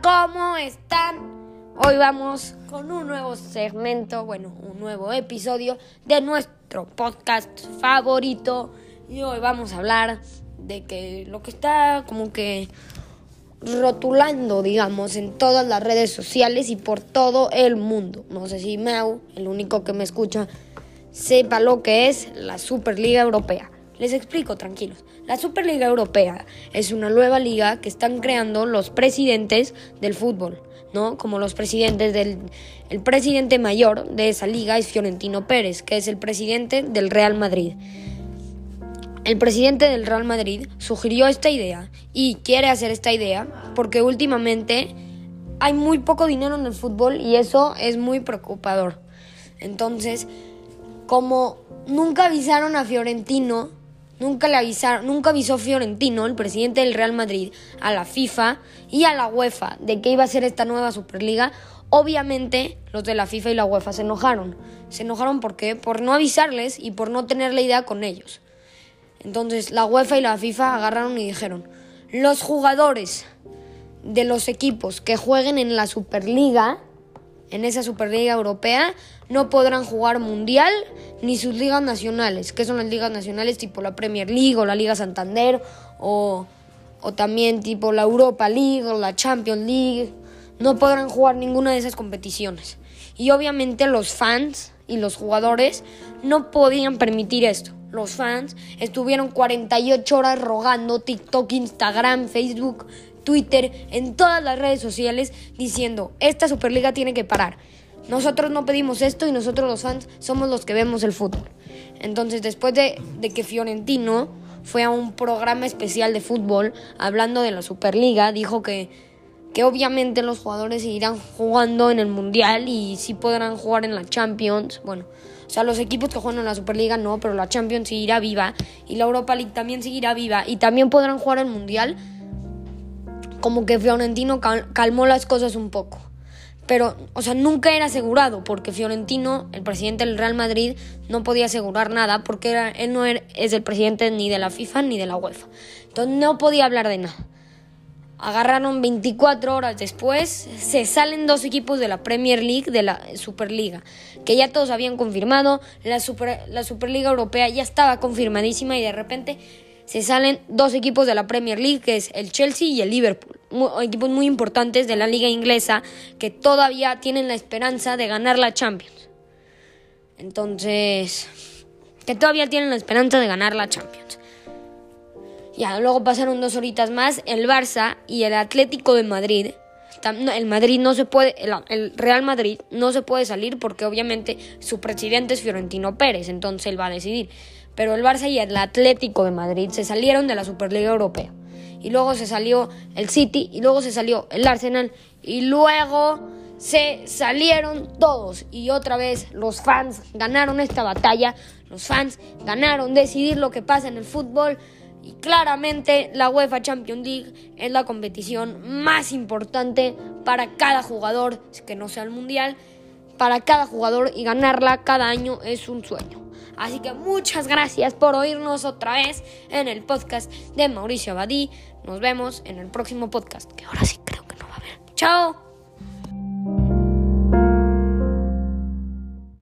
¿cómo están? Hoy vamos con un nuevo segmento, bueno, un nuevo episodio de nuestro podcast favorito. Y hoy vamos a hablar de que lo que está como que rotulando, digamos, en todas las redes sociales y por todo el mundo. No sé si Mau, el único que me escucha, sepa lo que es la Superliga Europea. Les explico, tranquilos. La Superliga Europea es una nueva liga que están creando los presidentes del fútbol, ¿no? Como los presidentes del... El presidente mayor de esa liga es Fiorentino Pérez, que es el presidente del Real Madrid. El presidente del Real Madrid sugirió esta idea y quiere hacer esta idea porque últimamente hay muy poco dinero en el fútbol y eso es muy preocupador. Entonces, como nunca avisaron a Fiorentino, nunca le avisaron, nunca avisó Fiorentino, el presidente del Real Madrid, a la FIFA y a la UEFA de que iba a ser esta nueva Superliga, obviamente los de la FIFA y la UEFA se enojaron. Se enojaron porque por no avisarles y por no tener la idea con ellos. Entonces la UEFA y la FIFA agarraron y dijeron, los jugadores de los equipos que jueguen en la Superliga, en esa Superliga Europea, no podrán jugar Mundial ni sus ligas nacionales, que son las ligas nacionales tipo la Premier League o la Liga Santander o, o también tipo la Europa League o la Champions League. No podrán jugar ninguna de esas competiciones. Y obviamente los fans y los jugadores no podían permitir esto los fans estuvieron 48 horas rogando TikTok, Instagram, Facebook, Twitter, en todas las redes sociales diciendo, esta Superliga tiene que parar. Nosotros no pedimos esto y nosotros los fans somos los que vemos el fútbol. Entonces después de, que Fiorentino fue a un programa especial de fútbol hablando de la Superliga, dijo que, que obviamente los jugadores seguirán jugando en el Mundial y sí podrán jugar en la Champions. Bueno, o sea, los equipos que juegan en la Superliga no, pero la Champions seguirá viva y la Europa League también seguirá viva y también podrán jugar el Mundial. Como que Fiorentino calmó las cosas un poco. Pero, o sea, nunca era asegurado porque Fiorentino, el presidente del Real Madrid, no podía asegurar nada porque él no es el presidente ni de la FIFA ni de la UEFA. Entonces no podía hablar de nada agarraron 24 horas después, se salen dos equipos de la Premier League, de la Superliga, que ya todos habían confirmado, la, la Superliga Europea ya estaba confirmadísima y de repente se salen dos equipos de la Premier League, que es el Chelsea y el Liverpool, equipos muy importantes de la liga inglesa que todavía tienen la esperanza de ganar la Champions. Entonces, que todavía tienen la esperanza de ganar la Champions. Ya, luego pasaron dos horitas más, el Barça y el Atlético de Madrid. El Madrid no se puede, el Real Madrid no se puede salir porque obviamente su presidente es Fiorentino Pérez, entonces él va a decidir. Pero el Barça y el Atlético de Madrid se salieron de la Superliga Europea. Y luego se salió el City y luego se salió el Arsenal y luego se salieron todos y otra vez los fans ganaron esta batalla, los fans ganaron decidir lo que pasa en el fútbol. Y claramente la UEFA Champions League es la competición más importante para cada jugador, que no sea el mundial, para cada jugador y ganarla cada año es un sueño. Así que muchas gracias por oírnos otra vez en el podcast de Mauricio Abadí. Nos vemos en el próximo podcast, que ahora sí creo que no va a haber. Chao.